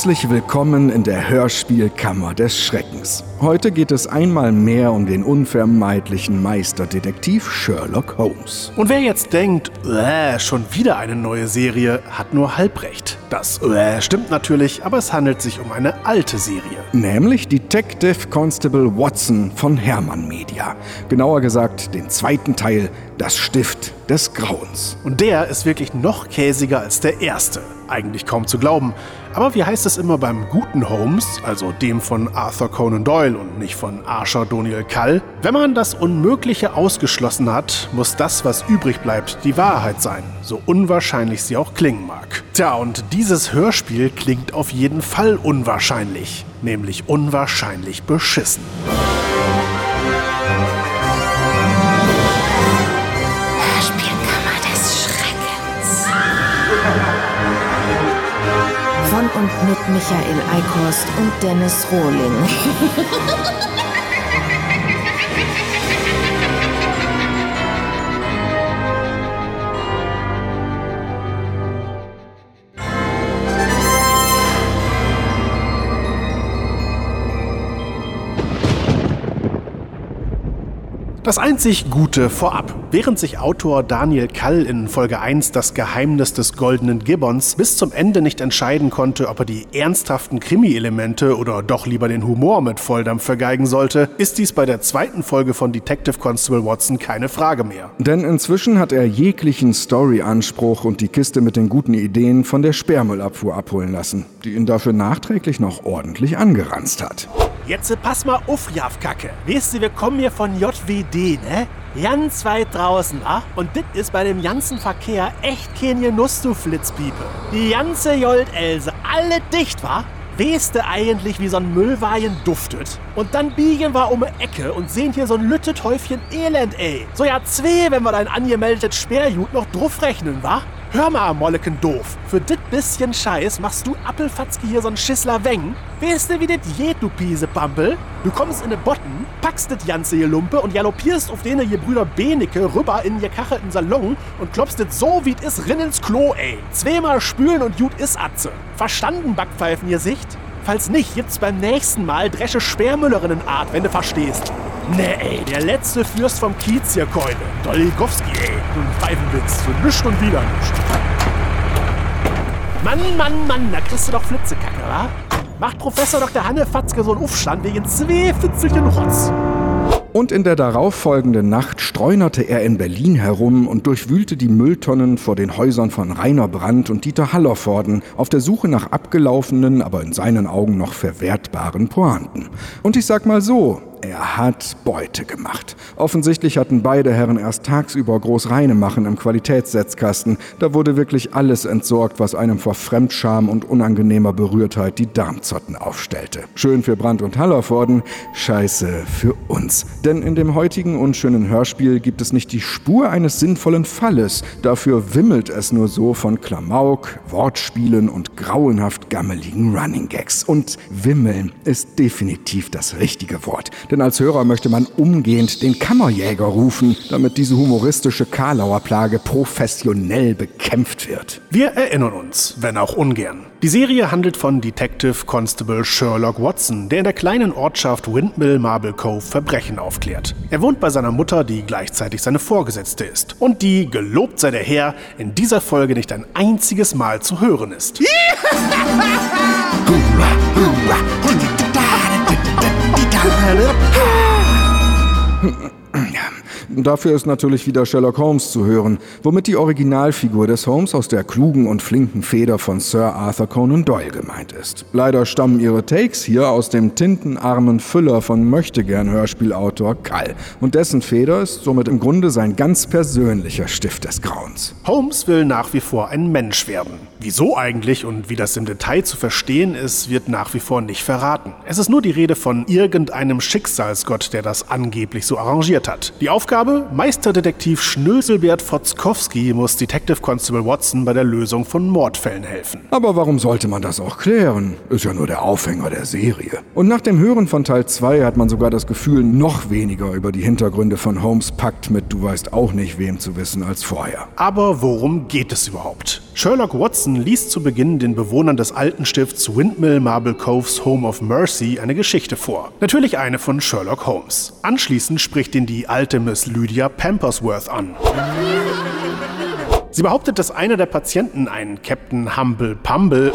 Herzlich willkommen in der Hörspielkammer des Schreckens. Heute geht es einmal mehr um den unvermeidlichen Meisterdetektiv Sherlock Holmes. Und wer jetzt denkt, äh, schon wieder eine neue Serie, hat nur halb recht. Das äh, stimmt natürlich, aber es handelt sich um eine alte Serie. Nämlich Detective Constable Watson von Hermann Media. Genauer gesagt den zweiten Teil, das Stift des Grauens. Und der ist wirklich noch käsiger als der erste. Eigentlich kaum zu glauben. Aber wie heißt es immer beim guten Holmes, also dem von Arthur Conan Doyle und nicht von Archer Doniel Kall? Wenn man das Unmögliche ausgeschlossen hat, muss das, was übrig bleibt, die Wahrheit sein, so unwahrscheinlich sie auch klingen mag. Tja, und dieses Hörspiel klingt auf jeden Fall unwahrscheinlich, nämlich unwahrscheinlich beschissen. Und mit Michael Eickhorst und Dennis Rohling. Das einzig Gute vorab. Während sich Autor Daniel Kall in Folge 1 das Geheimnis des goldenen Gibbons bis zum Ende nicht entscheiden konnte, ob er die ernsthaften Krimi-Elemente oder doch lieber den Humor mit Volldampf vergeigen sollte, ist dies bei der zweiten Folge von Detective Constable Watson keine Frage mehr. Denn inzwischen hat er jeglichen Story-Anspruch und die Kiste mit den guten Ideen von der Sperrmüllabfuhr abholen lassen, die ihn dafür nachträglich noch ordentlich angeranzt hat. Jetzt pass mal auf, Kacke. Weißt du, wir kommen hier von JWD, ne? Ganz weit draußen, ah? Und das ist bei dem ganzen Verkehr echt kein Genuss, du Flitzpiepe. Die ganze Jolt-Else, alle dicht, wa? Weißt du eigentlich, wie so ein Müllwagen duftet? Und dann biegen wir um die Ecke und sehen hier so ein lüttet Häufchen Elend, ey. So ja zwei, wenn wir dein angemeldetes Sperrjut noch drauf rechnen, wa? Hör mal, Molleken doof. Für dit bisschen Scheiß machst du Appelfatzke hier so'n Schissler Weng. Weißt du, wie dit geht, du Piesepampel? Du kommst in ne Botten, packst dit ganze hier Lumpe und galoppierst auf denen hier Brüder Benecke rüber in ihr kachelten Salon und klopfst dit so, wie is rin ins Klo, ey. Zweimal spülen und gut is Atze. Verstanden, Backpfeifen, ihr Sicht? Falls nicht, gibt's beim nächsten Mal dresche Sperrmüllerinnenart, wenn du verstehst. Nee, ey, der letzte Fürst vom Kiez hier, Keule. Dolikowski, ey. Du Pfeifenwitz. Für nischt und wieder nischt. Mann, Mann, Mann, da kriegst du doch Flitzekacke, wa? Macht Professor Dr. Hanne Fatzke so einen Aufstand wegen zwei Fitzelchen Rotz. Und in der darauffolgenden Nacht streunerte er in Berlin herum und durchwühlte die Mülltonnen vor den Häusern von Rainer Brandt und Dieter Hallervorden auf der Suche nach abgelaufenen, aber in seinen Augen noch verwertbaren Pointen. Und ich sag mal so, er hat Beute gemacht. Offensichtlich hatten beide Herren erst tagsüber groß reine machen im Qualitätssetzkasten. Da wurde wirklich alles entsorgt, was einem vor Fremdscham und unangenehmer Berührtheit die Darmzotten aufstellte. Schön für Brandt und Hallervorden, scheiße für uns. Denn in dem heutigen unschönen Hörspiel gibt es nicht die Spur eines sinnvollen Falles. Dafür wimmelt es nur so von Klamauk, Wortspielen und grauenhaft gammeligen Running Gags. Und wimmeln ist definitiv das richtige Wort. Denn als Hörer möchte man umgehend den Kammerjäger rufen, damit diese humoristische Karlauer Plage professionell bekämpft wird. Wir erinnern uns, wenn auch ungern. Die Serie handelt von Detective Constable Sherlock Watson, der in der kleinen Ortschaft Windmill Marble Cove Verbrechen aufklärt. Er wohnt bei seiner Mutter, die gleichzeitig seine Vorgesetzte ist. Und die, gelobt sei der Herr, in dieser Folge nicht ein einziges Mal zu hören ist. Dafür ist natürlich wieder Sherlock Holmes zu hören, womit die Originalfigur des Holmes aus der klugen und flinken Feder von Sir Arthur Conan Doyle gemeint ist. Leider stammen ihre Takes hier aus dem tintenarmen Füller von Möchtegern-Hörspielautor Kall. Und dessen Feder ist somit im Grunde sein ganz persönlicher Stift des Grauens. Holmes will nach wie vor ein Mensch werden. Wieso eigentlich und wie das im Detail zu verstehen ist, wird nach wie vor nicht verraten. Es ist nur die Rede von irgendeinem Schicksalsgott, der das angeblich so arrangiert hat. Die Aufgabe Aufgabe? Meisterdetektiv Schnöselbert Fotzkowski muss Detective Constable Watson bei der Lösung von Mordfällen helfen. Aber warum sollte man das auch klären? Ist ja nur der Aufhänger der Serie. Und nach dem Hören von Teil 2 hat man sogar das Gefühl, noch weniger über die Hintergründe von Holmes Pakt mit Du weißt auch nicht wem zu wissen als vorher. Aber worum geht es überhaupt? Sherlock Watson liest zu Beginn den Bewohnern des alten Stifts Windmill Marble Coves Home of Mercy eine Geschichte vor. Natürlich eine von Sherlock Holmes. Anschließend spricht ihn die alte Miss Lydia Pampersworth an. Sie behauptet, dass einer der Patienten, ein Captain Humble Pumble,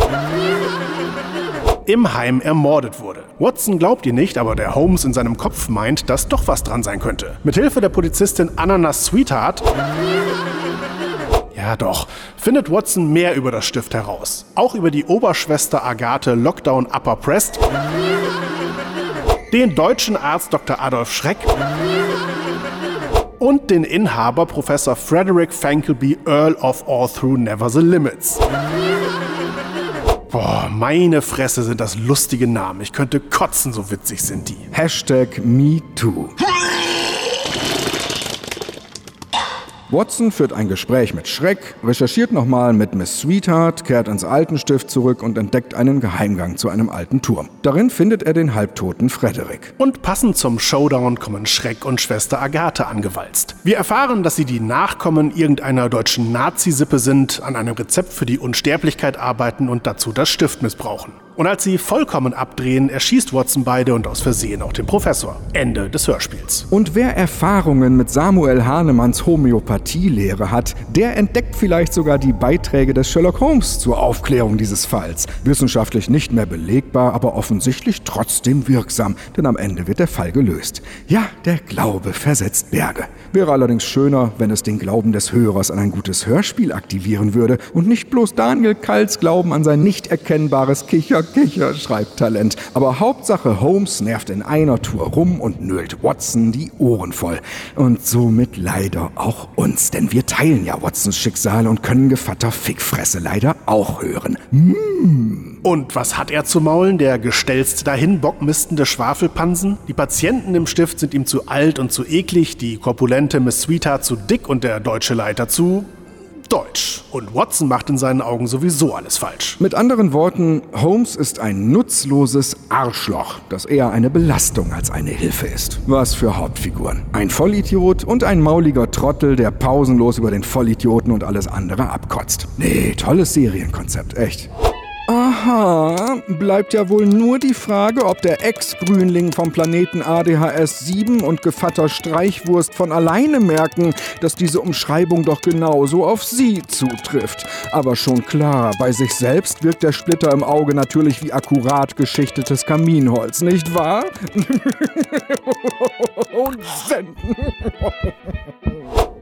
im Heim ermordet wurde. Watson glaubt ihr nicht, aber der Holmes in seinem Kopf meint, dass doch was dran sein könnte. Mithilfe der Polizistin Ananas Sweetheart ja doch, findet Watson mehr über das Stift heraus. Auch über die Oberschwester Agathe Lockdown Upper Prest, den deutschen Arzt Dr. Adolf Schreck und den Inhaber Professor Frederick Fankelby Earl of All Through Never the Limits. Boah, meine Fresse sind das lustige Namen. Ich könnte kotzen, so witzig sind die. Hashtag MeToo. Watson führt ein Gespräch mit Schreck, recherchiert nochmal mit Miss Sweetheart, kehrt ins Altenstift zurück und entdeckt einen Geheimgang zu einem alten Turm. Darin findet er den halbtoten Frederick. Und passend zum Showdown kommen Schreck und Schwester Agathe angewalzt. Wir erfahren, dass sie die Nachkommen irgendeiner deutschen Nazi-Sippe sind, an einem Rezept für die Unsterblichkeit arbeiten und dazu das Stift missbrauchen. Und als sie vollkommen abdrehen, erschießt Watson beide und aus Versehen auch den Professor. Ende des Hörspiels. Und wer Erfahrungen mit Samuel Hahnemanns Homöopathielehre hat, der entdeckt vielleicht sogar die Beiträge des Sherlock Holmes zur Aufklärung dieses Falls. Wissenschaftlich nicht mehr belegbar, aber offensichtlich trotzdem wirksam, denn am Ende wird der Fall gelöst. Ja, der Glaube versetzt Berge. Wäre allerdings schöner, wenn es den Glauben des Hörers an ein gutes Hörspiel aktivieren würde und nicht bloß Daniel Kalls Glauben an sein nicht erkennbares Kicher Kicher-Schreibtalent. Aber Hauptsache Holmes nervt in einer Tour rum und nölt Watson die Ohren voll. Und somit leider auch uns, denn wir teilen ja Watsons Schicksal und können Gevatter Fickfresse leider auch hören. Mm. Und was hat er zu maulen, der gestelzt dahin bockmistende Schwafelpansen? Die Patienten im Stift sind ihm zu alt und zu eklig, die korpulente Miss Sweetheart zu dick und der deutsche Leiter zu Deutsch. Und Watson macht in seinen Augen sowieso alles falsch. Mit anderen Worten, Holmes ist ein nutzloses Arschloch, das eher eine Belastung als eine Hilfe ist. Was für Hauptfiguren. Ein Vollidiot und ein mauliger Trottel, der pausenlos über den Vollidioten und alles andere abkotzt. Nee, tolles Serienkonzept, echt. Aha, bleibt ja wohl nur die Frage, ob der Ex-Grünling vom Planeten ADHS 7 und Gevatter Streichwurst von alleine merken, dass diese Umschreibung doch genauso auf sie zutrifft. Aber schon klar, bei sich selbst wirkt der Splitter im Auge natürlich wie akkurat geschichtetes Kaminholz, nicht wahr? Und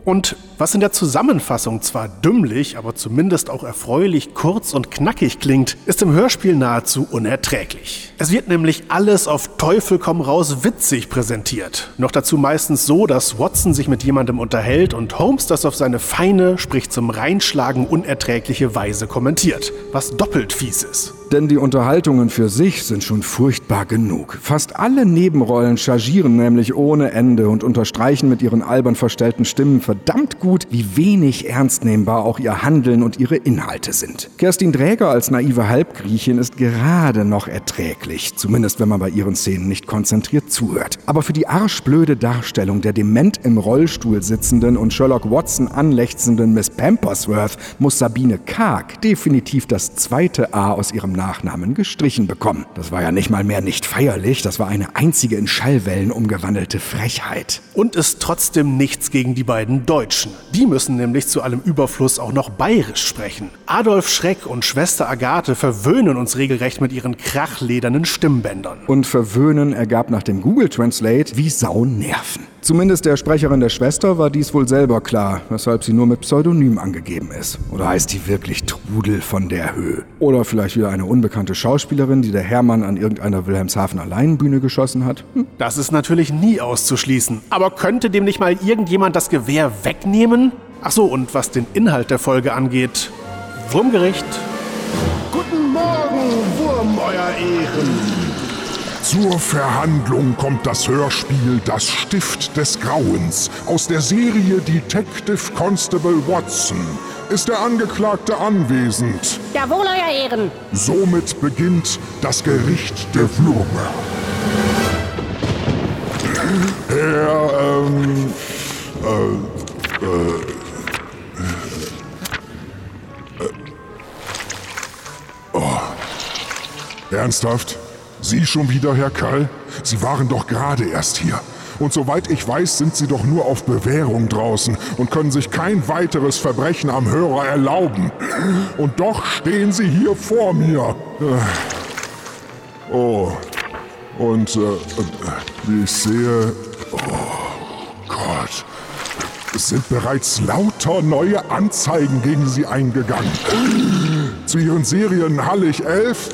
was in der Zusammenfassung zwar dümmlich, aber zumindest auch erfreulich kurz und knackig klingt, ist im Hörspiel nahezu unerträglich. Es wird nämlich alles auf Teufel komm raus witzig präsentiert. Noch dazu meistens so, dass Watson sich mit jemandem unterhält und Holmes das auf seine feine, sprich zum Reinschlagen unerträgliche Weise kommentiert, was doppelt fies ist. Denn die Unterhaltungen für sich sind schon furchtbar genug. Fast alle Nebenrollen chargieren nämlich ohne Ende und unterstreichen mit ihren albern verstellten Stimmen verdammt gut, wie wenig ernstnehmbar auch ihr Handeln und ihre Inhalte sind. Kerstin Dräger als naive Halbgriechin ist gerade noch erträglich, zumindest wenn man bei ihren Szenen nicht konzentriert zuhört. Aber für die arschblöde Darstellung der dement im Rollstuhl sitzenden und Sherlock Watson anlechzenden Miss Pampersworth muss Sabine Karg definitiv das zweite A aus ihrem Nachnamen gestrichen bekommen. Das war ja nicht mal mehr nicht feierlich, das war eine einzige in Schallwellen umgewandelte Frechheit. Und ist trotzdem nichts gegen die beiden Deutschen. Die müssen nämlich zu allem Überfluss auch noch bayerisch sprechen. Adolf Schreck und Schwester Agathe verwöhnen uns regelrecht mit ihren krachledernen Stimmbändern. Und verwöhnen ergab nach dem Google Translate wie Sau nerven. Zumindest der Sprecherin der Schwester war dies wohl selber klar, weshalb sie nur mit Pseudonym angegeben ist. Oder heißt die wirklich Trudel von der Höhe? Oder vielleicht wieder eine unbekannte Schauspielerin, die der Hermann an irgendeiner Wilhelmshaven Alleinbühne geschossen hat? Hm. Das ist natürlich nie auszuschließen. Aber könnte dem nicht mal irgendjemand das Gewehr wegnehmen? Ach so, und was den Inhalt der Folge angeht, Wurmgericht. Guten Morgen, Wurm, euer Ehren. Zur Verhandlung kommt das Hörspiel Das Stift des Grauens aus der Serie Detective Constable Watson. Ist der Angeklagte anwesend? Jawohl, Euer Ehren. Somit beginnt das Gericht der Würmer. Herr, ähm, äh, äh, äh, oh. Ernsthaft? Sie schon wieder, Herr Kall? Sie waren doch gerade erst hier. Und soweit ich weiß, sind Sie doch nur auf Bewährung draußen und können sich kein weiteres Verbrechen am Hörer erlauben. Und doch stehen Sie hier vor mir. Oh. Und äh, wie ich sehe, oh Gott, es sind bereits lauter neue Anzeigen gegen Sie eingegangen. Zu Ihren Serien Hallig 11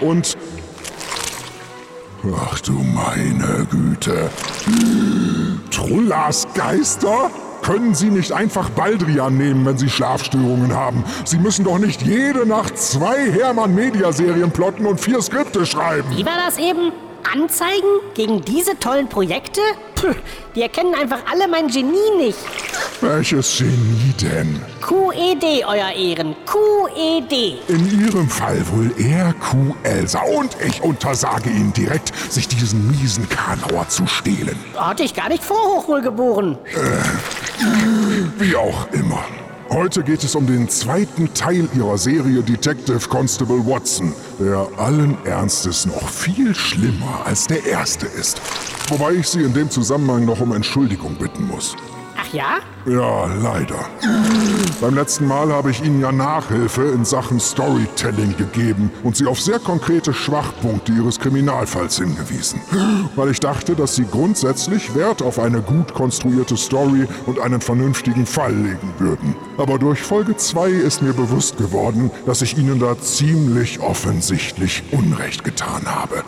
und Ach du meine Güte. Trullas Geister? Können Sie nicht einfach Baldrian nehmen, wenn Sie Schlafstörungen haben? Sie müssen doch nicht jede Nacht zwei Hermann-Media-Serien plotten und vier Skripte schreiben. Wie war das eben? Anzeigen gegen diese tollen Projekte? Puh, die erkennen einfach alle mein Genie nicht. Welches Genie denn? QED, Euer Ehren. QED. In Ihrem Fall wohl eher Q-Elsa. Und ich untersage Ihnen direkt, sich diesen miesen Kanauer zu stehlen. Hatte ich gar nicht vor, hochwohlgeboren. Wie auch immer. Heute geht es um den zweiten Teil ihrer Serie Detective Constable Watson, der allen Ernstes noch viel schlimmer als der erste ist. Wobei ich Sie in dem Zusammenhang noch um Entschuldigung bitten muss. Ja? Ja, leider. Beim letzten Mal habe ich Ihnen ja Nachhilfe in Sachen Storytelling gegeben und Sie auf sehr konkrete Schwachpunkte Ihres Kriminalfalls hingewiesen. Weil ich dachte, dass Sie grundsätzlich Wert auf eine gut konstruierte Story und einen vernünftigen Fall legen würden. Aber durch Folge 2 ist mir bewusst geworden, dass ich Ihnen da ziemlich offensichtlich Unrecht getan habe.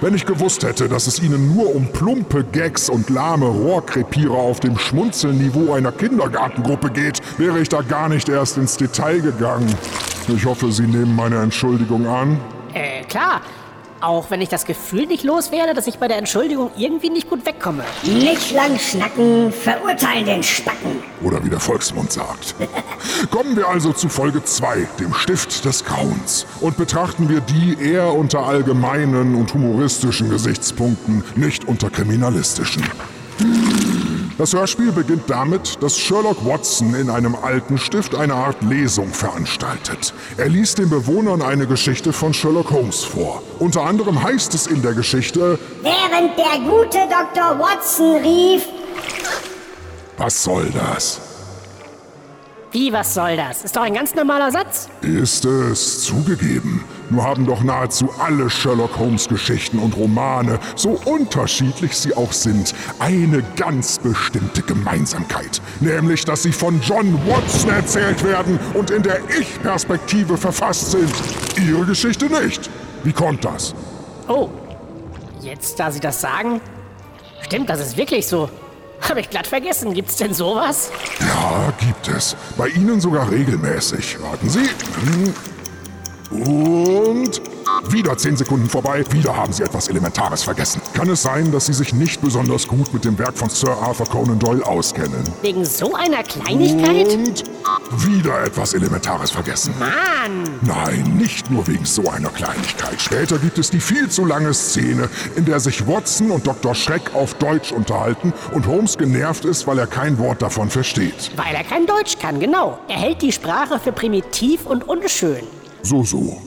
Wenn ich gewusst hätte, dass es Ihnen nur um plumpe Gags und lahme Rohrkrepierer auf dem Schmunzelniveau einer Kindergartengruppe geht, wäre ich da gar nicht erst ins Detail gegangen. Ich hoffe, Sie nehmen meine Entschuldigung an. Äh, klar. Auch wenn ich das Gefühl nicht loswerde, dass ich bei der Entschuldigung irgendwie nicht gut wegkomme. Nicht lang schnacken, verurteilen den Spacken. Oder wie der Volksmund sagt. Kommen wir also zu Folge 2, dem Stift des Grauens. Und betrachten wir die eher unter allgemeinen und humoristischen Gesichtspunkten, nicht unter kriminalistischen. Das Hörspiel beginnt damit, dass Sherlock Watson in einem alten Stift eine Art Lesung veranstaltet. Er liest den Bewohnern eine Geschichte von Sherlock Holmes vor. Unter anderem heißt es in der Geschichte, Während der gute Dr. Watson rief, was soll das? Wie, was soll das? Ist doch ein ganz normaler Satz. Ist es zugegeben. Nur haben doch nahezu alle Sherlock Holmes Geschichten und Romane, so unterschiedlich sie auch sind, eine ganz bestimmte Gemeinsamkeit. Nämlich, dass sie von John Watson erzählt werden und in der Ich-Perspektive verfasst sind. Ihre Geschichte nicht. Wie kommt das? Oh, jetzt da Sie das sagen, stimmt, das ist wirklich so. Habe ich glatt vergessen. Gibt's denn sowas? Ja, gibt es. Bei Ihnen sogar regelmäßig. Warten Sie. Und wieder zehn Sekunden vorbei, wieder haben Sie etwas Elementares vergessen. Kann es sein, dass Sie sich nicht besonders gut mit dem Werk von Sir Arthur Conan Doyle auskennen? Wegen so einer Kleinigkeit? Und wieder etwas Elementares vergessen. Mann! Nein, nicht nur wegen so einer Kleinigkeit. Später gibt es die viel zu lange Szene, in der sich Watson und Dr. Schreck auf Deutsch unterhalten und Holmes genervt ist, weil er kein Wort davon versteht. Weil er kein Deutsch kann, genau. Er hält die Sprache für primitiv und unschön. So, so.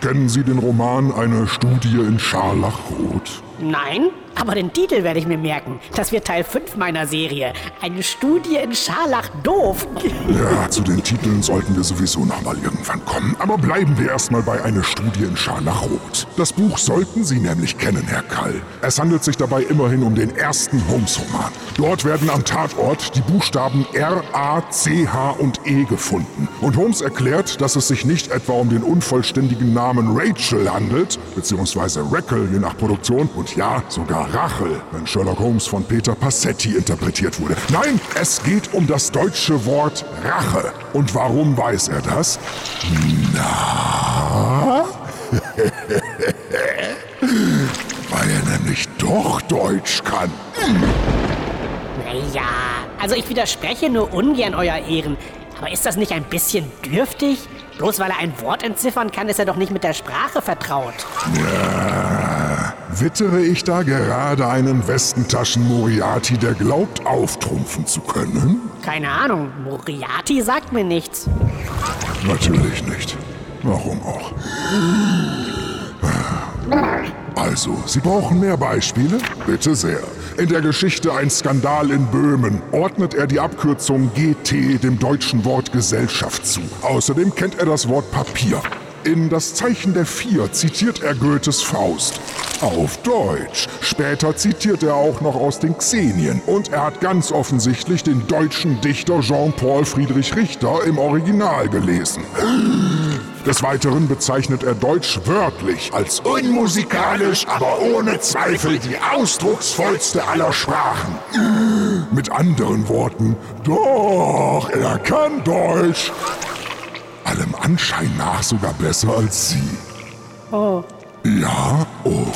Kennen Sie den Roman Eine Studie in Scharlachrot? Nein, aber den Titel werde ich mir merken. Das wird Teil 5 meiner Serie. Eine Studie in Scharlach doof. Ja, zu den Titeln sollten wir sowieso noch mal irgendwann kommen. Aber bleiben wir erstmal bei Eine Studie in Scharlachrot. Das Buch sollten Sie nämlich kennen, Herr Kall. Es handelt sich dabei immerhin um den ersten Holmes-Roman. Dort werden am Tatort die Buchstaben R, A, C, H und E gefunden. Und Holmes erklärt, dass es sich nicht etwa um den unvollständigen Namen Rachel handelt, beziehungsweise Rackle je nach Produktion und ja, sogar Rachel, wenn Sherlock Holmes von Peter Passetti interpretiert wurde. Nein, es geht um das deutsche Wort Rache. Und warum weiß er das? Na? nicht doch Deutsch kann. Naja, also ich widerspreche nur ungern, Euer Ehren. Aber ist das nicht ein bisschen dürftig? Bloß weil er ein Wort entziffern kann, ist er doch nicht mit der Sprache vertraut. Wittere ich da gerade einen Westentaschen Moriarty, der glaubt, auftrumpfen zu können? Keine Ahnung, Moriarty sagt mir nichts. Natürlich nicht. Warum auch? Also, Sie brauchen mehr Beispiele? Bitte sehr. In der Geschichte Ein Skandal in Böhmen ordnet er die Abkürzung GT dem deutschen Wort Gesellschaft zu. Außerdem kennt er das Wort Papier. In Das Zeichen der Vier zitiert er Goethes Faust. Auf Deutsch. Später zitiert er auch noch aus den Xenien. Und er hat ganz offensichtlich den deutschen Dichter Jean-Paul Friedrich Richter im Original gelesen. Des Weiteren bezeichnet er Deutsch wörtlich als unmusikalisch, aber ohne Zweifel die ausdrucksvollste aller Sprachen. Mit anderen Worten, doch, er kann Deutsch. Allem Anschein nach sogar besser als Sie. Oh. Ja, oh.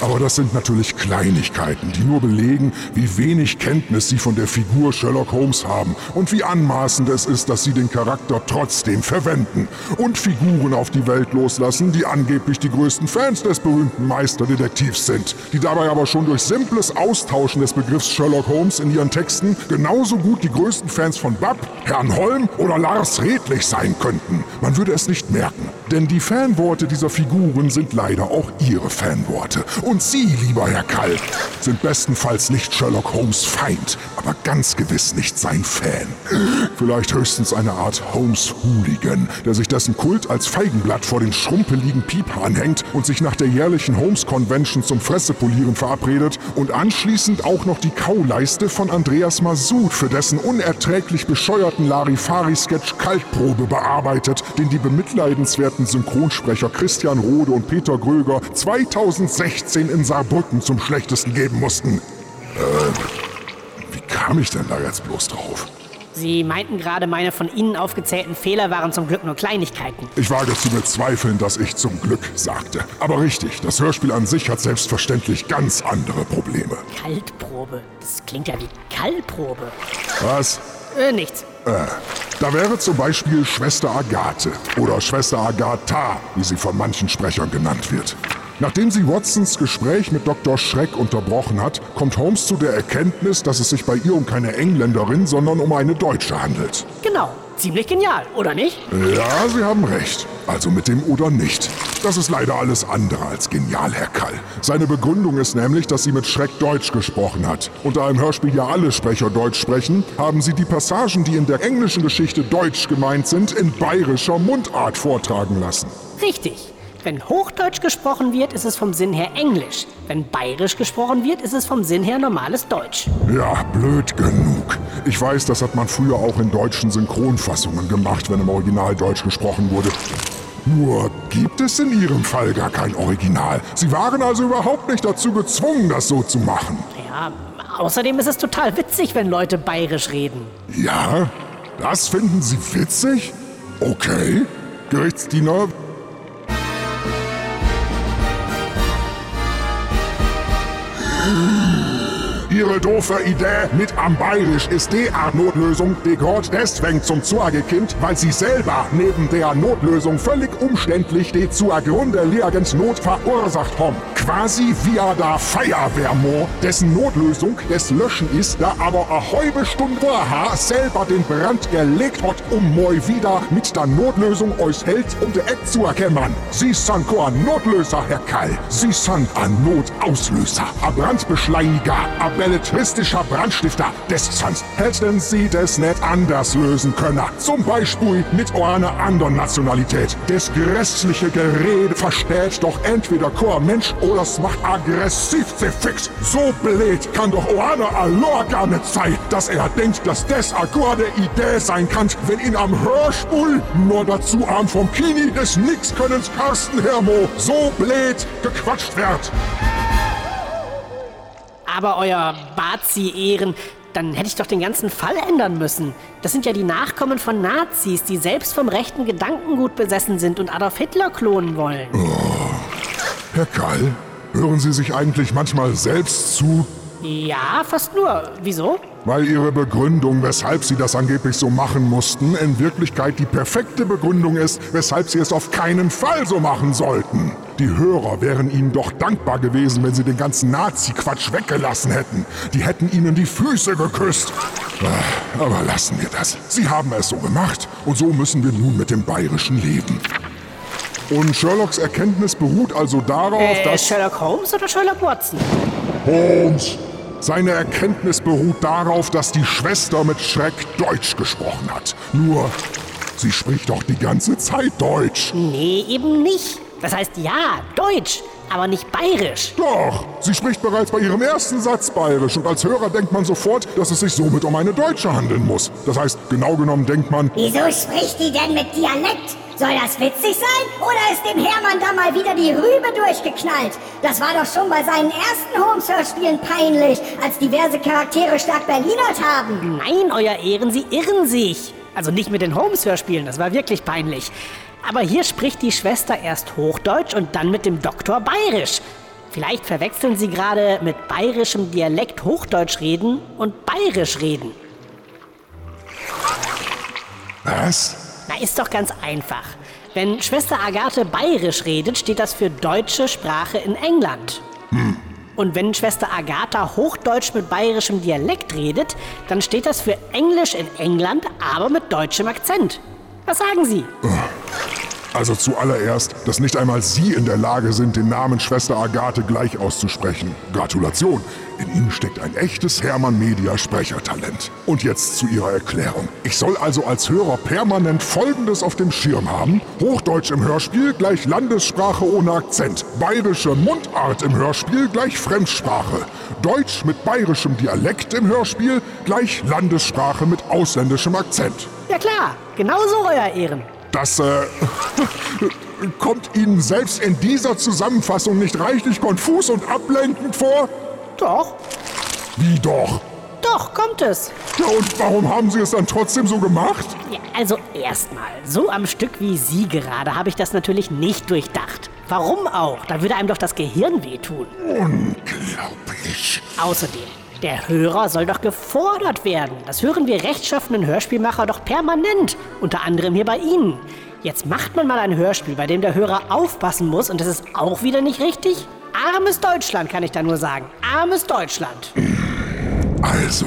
Aber das sind natürlich Kleinigkeiten, die nur belegen, wie wenig Kenntnis Sie von der Figur Sherlock Holmes haben und wie anmaßend es ist, dass Sie den Charakter trotzdem verwenden und Figuren auf die Welt loslassen, die angeblich die größten Fans des berühmten Meisterdetektivs sind, die dabei aber schon durch simples Austauschen des Begriffs Sherlock Holmes in ihren Texten genauso gut die größten Fans von Babb, Herrn Holm oder Lars Redlich sein könnten. Man würde es nicht merken, denn die Fanworte dieser Figuren sind leider auch Ihre Fanworte. Und Sie, lieber Herr Kalb, sind bestenfalls nicht Sherlock Holmes Feind, aber ganz gewiss nicht sein Fan. Vielleicht höchstens eine Art Holmes-Hooligan, der sich dessen Kult als Feigenblatt vor den schrumpeligen Piephahn hängt und sich nach der jährlichen Holmes-Convention zum Fressepolieren verabredet und anschließend auch noch die Kauleiste von Andreas Masud für dessen unerträglich bescheuerten Larifari-Sketch Kaltprobe bearbeitet, den die bemitleidenswerten Synchronsprecher Christian Rode und Peter Gröger 2016 in Saarbrücken zum Schlechtesten geben mussten. Äh, wie kam ich denn da jetzt bloß drauf? Sie meinten gerade, meine von Ihnen aufgezählten Fehler waren zum Glück nur Kleinigkeiten. Ich wage zu bezweifeln, dass ich zum Glück sagte. Aber richtig, das Hörspiel an sich hat selbstverständlich ganz andere Probleme. Kaltprobe. Das klingt ja wie Kallprobe. Was? Äh, nichts. Da wäre zum Beispiel Schwester Agathe oder Schwester Agatha, wie sie von manchen Sprechern genannt wird. Nachdem sie Watsons Gespräch mit Dr. Schreck unterbrochen hat, kommt Holmes zu der Erkenntnis, dass es sich bei ihr um keine Engländerin, sondern um eine Deutsche handelt. Genau. Ziemlich genial, oder nicht? Ja, Sie haben recht. Also mit dem oder nicht. Das ist leider alles andere als genial, Herr Kall. Seine Begründung ist nämlich, dass sie mit Schreck Deutsch gesprochen hat. Und da im Hörspiel ja alle Sprecher Deutsch sprechen, haben sie die Passagen, die in der englischen Geschichte Deutsch gemeint sind, in bayerischer Mundart vortragen lassen. Richtig. Wenn Hochdeutsch gesprochen wird, ist es vom Sinn her Englisch. Wenn Bayerisch gesprochen wird, ist es vom Sinn her normales Deutsch. Ja, blöd genug. Ich weiß, das hat man früher auch in deutschen Synchronfassungen gemacht, wenn im Original Deutsch gesprochen wurde. Nur gibt es in Ihrem Fall gar kein Original. Sie waren also überhaupt nicht dazu gezwungen, das so zu machen. Ja, außerdem ist es total witzig, wenn Leute bayerisch reden. Ja? Das finden Sie witzig? Okay. Gerichtsdiener, Mm-hmm. Ihre doofe Idee mit am Bayerisch ist die Art Notlösung, die Gott deswegen zum Zuge kommt, weil sie selber neben der Notlösung völlig umständlich die zugrunde liegend Not verursacht haben. Quasi via der Feuerwehrmo, dessen Notlösung des Löschen ist, da aber eine halbe Stunde vorher selber den Brand gelegt hat, um mal wieder mit der Notlösung euch hält, um die Eck zu erkennen. Sie sind kein Notlöser, Herr Kall. Sie sind ein Notauslöser, ein Brandbeschleuniger, ein belletristischer Brandstifter. Des sonst hätten Sie das nicht anders lösen können. Zum Beispiel mit einer anderen Nationalität. Das grässliche Gerede versteht doch entweder kein Mensch oder es macht aggressiv fix. So blöd kann doch einer Alor gar nicht sein, dass er denkt, dass das gute Idee sein kann, wenn ihn am Hörspul nur dazu am vom Kini des Nixkönnens Carsten Hermo so blöd gequatscht wird. Aber euer Bazi-Ehren, dann hätte ich doch den ganzen Fall ändern müssen. Das sind ja die Nachkommen von Nazis, die selbst vom rechten Gedankengut besessen sind und Adolf Hitler klonen wollen. Herr Kall, Hören Sie sich eigentlich manchmal selbst zu? Ja, fast nur. Wieso? Weil Ihre Begründung, weshalb Sie das angeblich so machen mussten, in Wirklichkeit die perfekte Begründung ist, weshalb Sie es auf keinen Fall so machen sollten. Die Hörer wären Ihnen doch dankbar gewesen, wenn Sie den ganzen Nazi-Quatsch weggelassen hätten. Die hätten Ihnen die Füße geküsst. Ah, Aber lassen wir das. Sie haben es so gemacht und so müssen wir nun mit dem Bayerischen leben. Und Sherlocks Erkenntnis beruht also darauf, Äh, dass... Sherlock Holmes oder Sherlock Watson? Holmes. Seine Erkenntnis beruht darauf, dass die Schwester mit Schreck Deutsch gesprochen hat. Nur, sie spricht doch die ganze Zeit Deutsch. Nee, eben nicht. Das heißt ja, Deutsch, aber nicht bayerisch. Doch, sie spricht bereits bei ihrem ersten Satz bayerisch und als Hörer denkt man sofort, dass es sich somit um eine Deutsche handeln muss. Das heißt, genau genommen denkt man, Wieso spricht die denn mit Dialekt? Soll das witzig sein? Oder ist dem Hermann da mal wieder die Rübe durchgeknallt? Das war doch schon bei seinen ersten Holmes-Hörspielen peinlich, als diverse Charaktere stark Berlinert haben. Nein, Euer Ehren, Sie irren sich. Also nicht mit den Holmes-Hörspielen, das war wirklich peinlich. Aber hier spricht die Schwester erst Hochdeutsch und dann mit dem Doktor Bayerisch. Vielleicht verwechseln Sie gerade mit bayerischem Dialekt Hochdeutsch reden und Bayerisch reden. was? Na, ist doch ganz einfach. Wenn Schwester Agathe bayerisch redet, steht das für deutsche Sprache in England. Und wenn Schwester Agatha Hochdeutsch mit bayerischem Dialekt redet, dann steht das für Englisch in England, aber mit deutschem Akzent. Was sagen Sie? Also zuallererst, dass nicht einmal Sie in der Lage sind, den Namen Schwester Agathe gleich auszusprechen. Gratulation. In Ihnen steckt ein echtes Hermann Media Sprechertalent. Und jetzt zu Ihrer Erklärung. Ich soll also als Hörer permanent Folgendes auf dem Schirm haben. Hochdeutsch im Hörspiel gleich Landessprache ohne Akzent. Bayerische Mundart im Hörspiel gleich Fremdsprache. Deutsch mit bayerischem Dialekt im Hörspiel gleich Landessprache mit ausländischem Akzent. Ja klar, genauso, Euer Ehren. Das äh, kommt Ihnen selbst in dieser Zusammenfassung nicht reichlich konfus und ablenkend vor? Doch, Wie doch? doch, kommt es. Ja, und warum haben Sie es dann trotzdem so gemacht? Ja, also erstmal, so am Stück wie Sie gerade habe ich das natürlich nicht durchdacht. Warum auch? Da würde einem doch das Gehirn wehtun. Unglaublich. Außerdem, der Hörer soll doch gefordert werden. Das hören wir rechtschaffenen Hörspielmacher doch permanent. Unter anderem hier bei Ihnen. Jetzt macht man mal ein Hörspiel, bei dem der Hörer aufpassen muss und das ist auch wieder nicht richtig? Armes Deutschland, kann ich da nur sagen. Armes Deutschland. Also,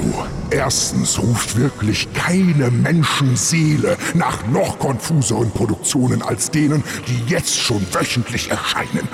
erstens ruft wirklich keine Menschenseele nach noch konfuseren Produktionen als denen, die jetzt schon wöchentlich erscheinen.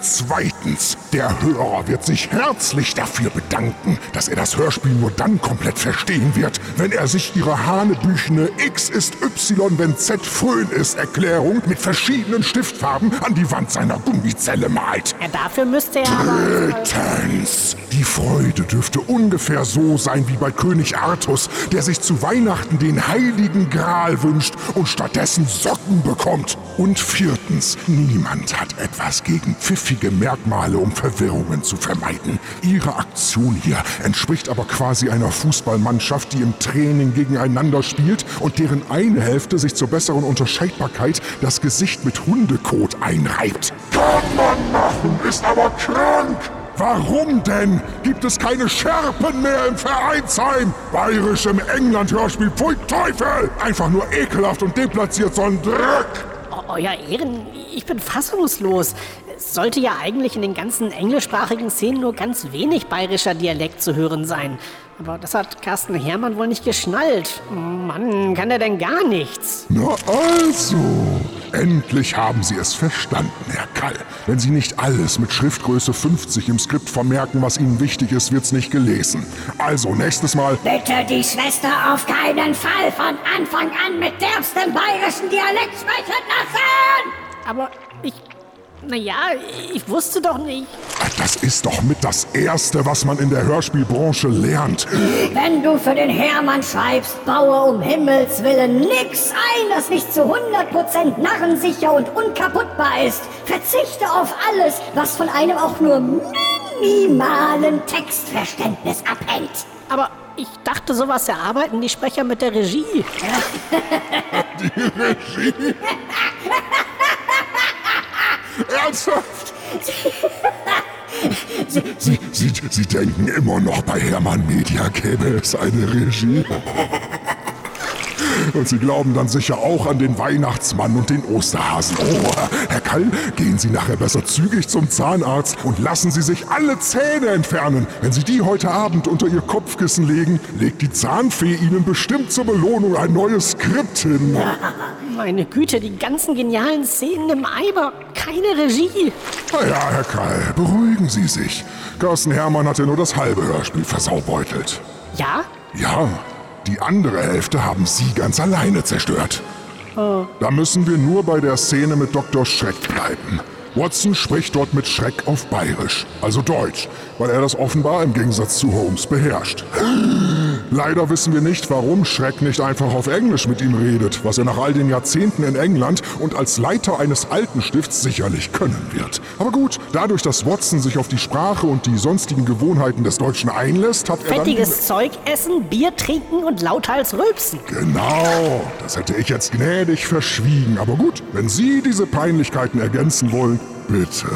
Zweitens, der Hörer wird sich herzlich dafür bedanken, dass er das Hörspiel nur dann komplett verstehen wird, wenn er sich ihre hanebüchene X ist Y, wenn Z Föhn ist Erklärung mit verschiedenen Stiftfarben an die Wand seiner Gummizelle malt. Ja, dafür müsste er aber... Drittens, die Freude dürfte ungefähr so sein wie bei König Artus, der sich zu Weihnachten den heiligen Gral wünscht und stattdessen Socken bekommt. Und viertens, niemand hat etwas gegen pfiffige Merkmale, um Verwirrungen zu vermeiden. Ihre Aktion hier entspricht aber quasi einer Fußballmannschaft, die im Training gegeneinander spielt und deren eine Hälfte sich zur besseren Unterscheidbarkeit das Gesicht mit Hundekot einreibt. Kann man machen, ist aber krank! Warum denn? Gibt es keine Scherpen mehr im Vereinsheim? Bayerisch im England-Hörspiel, pfui Teufel! Einfach nur ekelhaft und deplatziert, so ein Dreck! Eu- Euer Ehren, ich bin fassungslos. Es sollte ja eigentlich in den ganzen englischsprachigen Szenen nur ganz wenig bayerischer Dialekt zu hören sein. Aber das hat Carsten Hermann wohl nicht geschnallt. Mann, kann er denn gar nichts? Na also, endlich haben Sie es verstanden, Herr Kall. Wenn Sie nicht alles mit Schriftgröße 50 im Skript vermerken, was Ihnen wichtig ist, wird's nicht gelesen. Also, nächstes Mal Bitte die Schwester auf keinen Fall von Anfang an mit derbstem bayerischen Dialekt sprechen lassen! Aber ich. Naja, ich wusste doch nicht. Das ist doch mit das Erste, was man in der Hörspielbranche lernt. Wenn du für den Hermann schreibst, baue um Himmels Willen nix ein, das nicht zu 100% narrensicher und unkaputtbar ist. Verzichte auf alles, was von einem auch nur minimalen Textverständnis abhängt. Aber ich dachte, sowas erarbeiten die Sprecher mit der Regie. Ernsthaft? Sie, Sie, Sie, Sie denken immer noch, bei Hermann Media gäbe es eine Regie. Und Sie glauben dann sicher auch an den Weihnachtsmann und den Osterhasen. Oh, Herr Kall, gehen Sie nachher besser zügig zum Zahnarzt und lassen Sie sich alle Zähne entfernen. Wenn Sie die heute Abend unter Ihr Kopfkissen legen, legt die Zahnfee Ihnen bestimmt zur Belohnung ein neues Skript hin. Meine Güte, die ganzen genialen Szenen im Eimer. Keine Regie. Na ja, Herr Kall, beruhigen Sie sich. Carsten Hermann hat ja nur das halbe Hörspiel versaubeutelt. Ja? Ja, die andere Hälfte haben Sie ganz alleine zerstört. Da müssen wir nur bei der Szene mit Dr. Schreck bleiben. Watson spricht dort mit Schreck auf Bayerisch, also Deutsch, weil er das offenbar im Gegensatz zu Holmes beherrscht. Leider wissen wir nicht, warum Schreck nicht einfach auf Englisch mit ihm redet, was er nach all den Jahrzehnten in England und als Leiter eines Altenstifts sicherlich können wird. Aber gut, dadurch, dass Watson sich auf die Sprache und die sonstigen Gewohnheiten des Deutschen einlässt, hat er dann... Fettiges Zeug essen, Bier trinken und lauthals rülpsen. Genau, das hätte ich jetzt gnädig verschwiegen. Aber gut, wenn Sie diese Peinlichkeiten ergänzen wollen, bitte.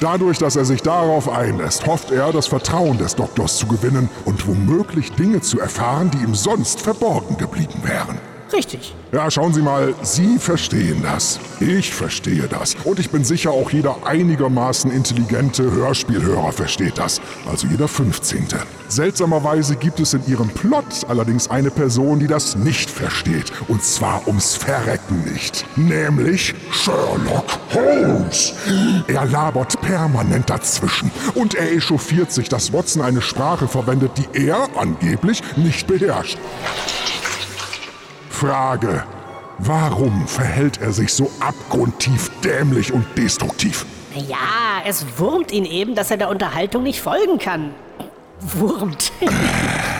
Dadurch, dass er sich darauf einlässt, hofft er, das Vertrauen des Doktors zu gewinnen und womöglich Dinge zu erfahren, die ihm sonst verborgen geblieben wären. Richtig. Ja, schauen Sie mal, Sie verstehen das. Ich verstehe das. Und ich bin sicher, auch jeder einigermaßen intelligente Hörspielhörer versteht das. Also jeder 15. Seltsamerweise gibt es in Ihrem Plot allerdings eine Person, die das nicht versteht. Und zwar ums Verrecken nicht. Nämlich Sherlock Holmes. Er labert permanent dazwischen. Und er echauffiert sich, dass Watson eine Sprache verwendet, die er angeblich nicht beherrscht. Frage. Warum verhält er sich so abgrundtief dämlich und destruktiv? Ja, es wurmt ihn eben, dass er der Unterhaltung nicht folgen kann. Wurmt.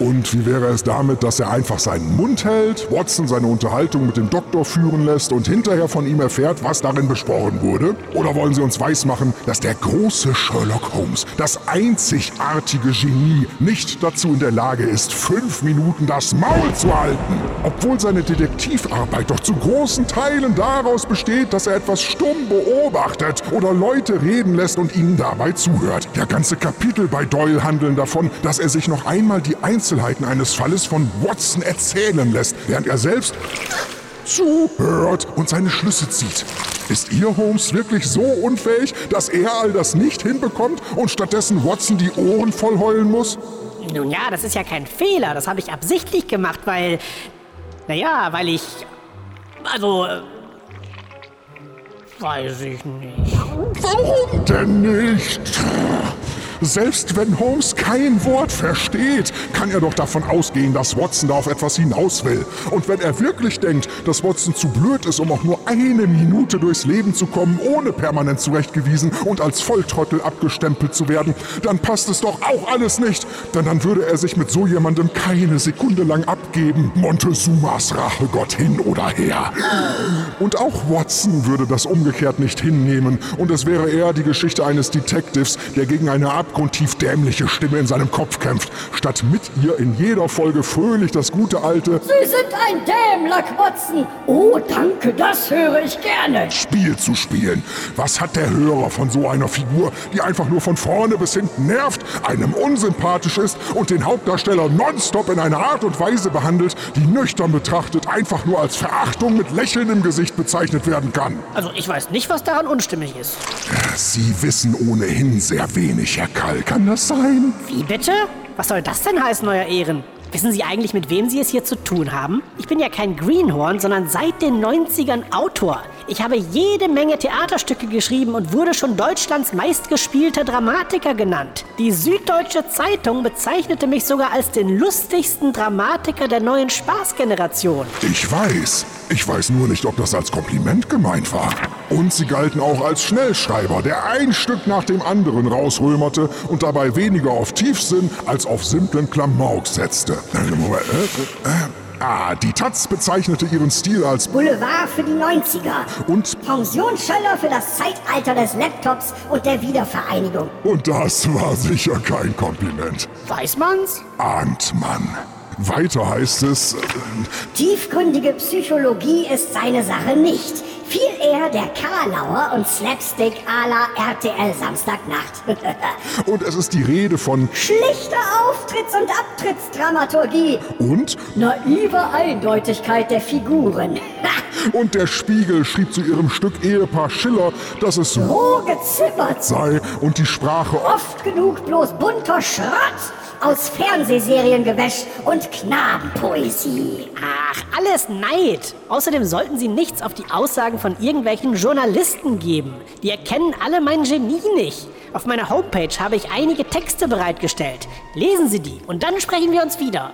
Und wie wäre es damit, dass er einfach seinen Mund hält, Watson seine Unterhaltung mit dem Doktor führen lässt und hinterher von ihm erfährt, was darin besprochen wurde? Oder wollen Sie uns weismachen, dass der große Sherlock Holmes, das einzigartige Genie, nicht dazu in der Lage ist, fünf Minuten das Maul zu halten? Obwohl seine Detektivarbeit doch zu großen Teilen daraus besteht, dass er etwas stumm beobachtet oder Leute reden lässt und ihnen dabei zuhört. Ja, ganze Kapitel bei Doyle handeln davon, dass er sich noch einmal die Einzelheiten eines Falles von Watson erzählen lässt, während er selbst zuhört und seine Schlüsse zieht. Ist Ihr Holmes wirklich so unfähig, dass er all das nicht hinbekommt und stattdessen Watson die Ohren voll heulen muss? Nun ja, das ist ja kein Fehler. Das habe ich absichtlich gemacht, weil. Naja, weil ich. Also. äh, Weiß ich nicht. Warum denn nicht? Selbst wenn Holmes kein Wort versteht, kann er doch davon ausgehen, dass Watson da auf etwas hinaus will. Und wenn er wirklich denkt, dass Watson zu blöd ist, um auch nur eine Minute durchs Leben zu kommen, ohne permanent zurechtgewiesen und als Volltrottel abgestempelt zu werden, dann passt es doch auch alles nicht. Denn dann würde er sich mit so jemandem keine Sekunde lang abgeben. Montezumas Rachegott hin oder her. Und auch Watson würde das umgekehrt nicht hinnehmen. Und es wäre eher die Geschichte eines Detectives, der gegen eine abgrundtief dämliche Stimme in seinem Kopf kämpft, statt mit ihr in jeder Folge fröhlich das gute alte Sie sind ein Dämlack, Watson. Oh, danke, das höre ich gerne. Spiel zu spielen. Was hat der Hörer von so einer Figur, die einfach nur von vorne bis hinten nervt, einem unsympathisch ist und den Hauptdarsteller nonstop in einer Art und Weise behandelt, die nüchtern betrachtet einfach nur als Verachtung mit Lächeln im Gesicht bezeichnet werden kann? Also, ich weiß nicht, was daran unstimmig ist. Sie wissen ohnehin sehr wenig, Herr Kall. Kann das sein? Wie bitte? Was soll das denn heißen, euer Ehren? Wissen Sie eigentlich, mit wem Sie es hier zu tun haben? Ich bin ja kein Greenhorn, sondern seit den 90ern Autor. Ich habe jede Menge Theaterstücke geschrieben und wurde schon Deutschlands meistgespielter Dramatiker genannt. Die Süddeutsche Zeitung bezeichnete mich sogar als den lustigsten Dramatiker der neuen Spaßgeneration. Ich weiß. Ich weiß nur nicht, ob das als Kompliment gemeint war. Und sie galten auch als Schnellschreiber, der ein Stück nach dem anderen rausrömerte und dabei weniger auf Tiefsinn als auf simplen Klamauk setzte. Äh, äh, äh, Ah, die Taz bezeichnete ihren Stil als Boulevard für die 90er. und Pensionsschöller für das Zeitalter des Laptops und der Wiedervereinigung. und das war sicher kein Kompliment. Weiß man's? Ahnt man. Weiter heißt es, äh, Tiefgründige Psychologie ist seine Sache nicht. Viel Humor der Karlauer und Slapstick à la RTL Samstagnacht. Und es ist die Rede von Schlichte Auftritts- und Abtrittsdramaturgie. und Naive Eindeutigkeit der Figuren. und der Spiegel schrieb zu ihrem Stück Ehepaar Schiller, dass es Roh gezimmert. sei und die Sprache Oft genug bloß bunter Schrott aus Fernsehseriengewäsch und Knabenpoesie. Ach, alles Neid. Außerdem sollten Sie nichts auf die Aussagen von irgendwelchen Journalisten geben. Die erkennen alle mein Genie nicht. Auf meiner Homepage habe ich einige Texte bereitgestellt. Lesen Sie die und dann sprechen wir uns wieder.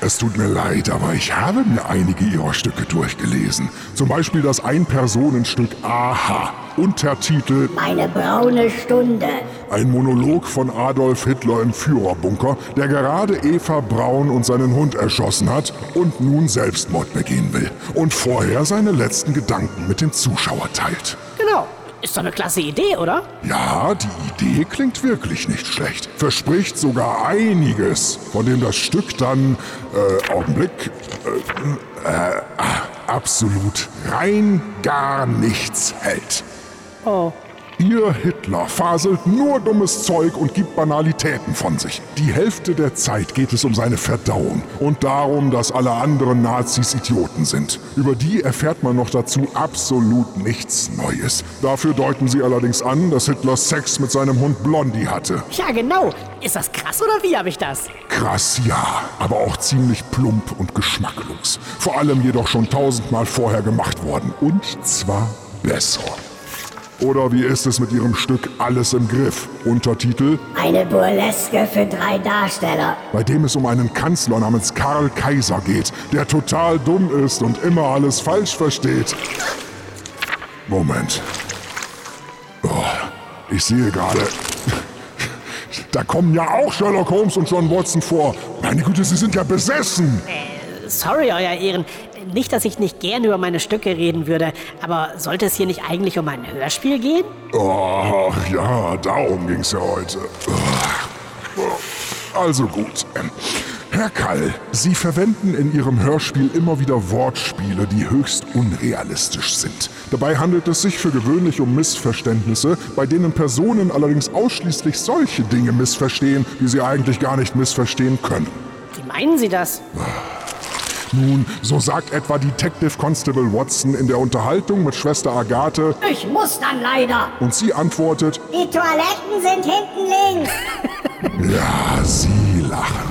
Es tut mir leid, aber ich habe mir einige ihrer Stücke durchgelesen. Zum Beispiel das Ein-Personen-Stück Aha. Untertitel Meine braune Stunde. Ein Monolog von Adolf Hitler im Führerbunker, der gerade Eva Braun und seinen Hund erschossen hat und nun Selbstmord begehen will. Und vorher seine letzten Gedanken mit dem Zuschauer teilt. Genau. Ist doch eine klasse Idee, oder? Ja, die Idee klingt wirklich nicht schlecht. Verspricht sogar einiges, von dem das Stück dann, äh, Augenblick, äh, äh, absolut rein gar nichts hält. Oh. Ihr Hitler faselt nur dummes Zeug und gibt Banalitäten von sich. Die Hälfte der Zeit geht es um seine Verdauung und darum, dass alle anderen Nazis Idioten sind. Über die erfährt man noch dazu absolut nichts Neues. Dafür deuten sie allerdings an, dass Hitler Sex mit seinem Hund Blondie hatte. Ja, genau. Ist das krass oder wie habe ich das? Krass, ja, aber auch ziemlich plump und geschmacklos. Vor allem jedoch schon tausendmal vorher gemacht worden. Und zwar besser. Oder wie ist es mit ihrem Stück Alles im Griff? Untertitel, Eine Burleske für drei Darsteller. bei dem es um einen Kanzler namens Karl Kaiser geht, der total dumm ist und immer alles falsch versteht. Moment. Oh, ich sehe gerade. Da kommen ja auch Sherlock Holmes und John Watson vor. Meine Güte, sie sind ja besessen. Sorry, Euer Ehren. Nicht, dass ich nicht gern über meine Stücke reden würde, aber sollte es hier nicht eigentlich um ein Hörspiel gehen? Oh, ja, darum ging's ja heute. Also gut. Ähm, Herr Kall, Sie verwenden in Ihrem Hörspiel immer wieder Wortspiele, die höchst unrealistisch sind. Dabei handelt es sich für gewöhnlich um Missverständnisse, bei denen Personen allerdings ausschließlich solche Dinge missverstehen, die sie eigentlich gar nicht missverstehen können. Wie meinen Sie das? Nun, so sagt etwa Detective Constable Watson in der Unterhaltung mit Schwester Agathe Ich muss dann leider. und sie antwortet, Die Toiletten sind hinten links. Ja, Sie lachen.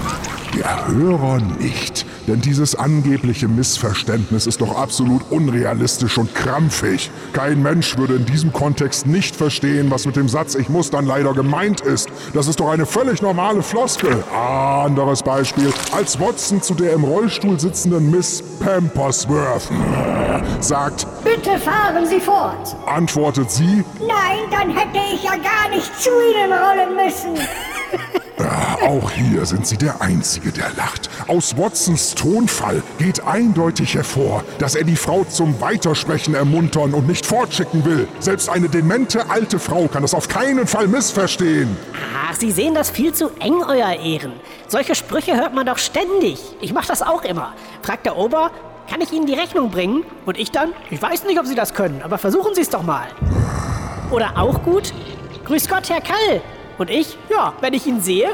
Der Hörer nicht. Denn dieses angebliche Missverständnis ist doch absolut unrealistisch und krampfig. Kein Mensch würde in diesem Kontext nicht verstehen, was mit dem Satz Ich muss dann leider gemeint ist. Das ist doch eine völlig normale Floskel. Ah, anderes Beispiel. Als Watson zu der im Rollstuhl sitzenden Miss Pampersworth sagt, Bitte fahren Sie fort. antwortet sie, Nein, dann hätte ich ja gar nicht zu Ihnen rollen müssen. Auch hier sind Sie der Einzige, der lacht. Aus Watsons Tonfall geht eindeutig hervor, dass er die Frau zum Weitersprechen ermuntern und nicht fortschicken will. Selbst eine demente alte Frau kann das auf keinen Fall missverstehen. Ach, Sie sehen das viel zu eng, Euer Ehren. Solche Sprüche hört man doch ständig. Ich mache das auch immer. Fragt der Ober, kann ich Ihnen die Rechnung bringen? Und ich dann, ich weiß nicht, ob Sie das können, aber versuchen Sie es doch mal. Oder auch gut, Grüß Gott, Herr Kall. Und ich, ja, wenn ich ihn sehe,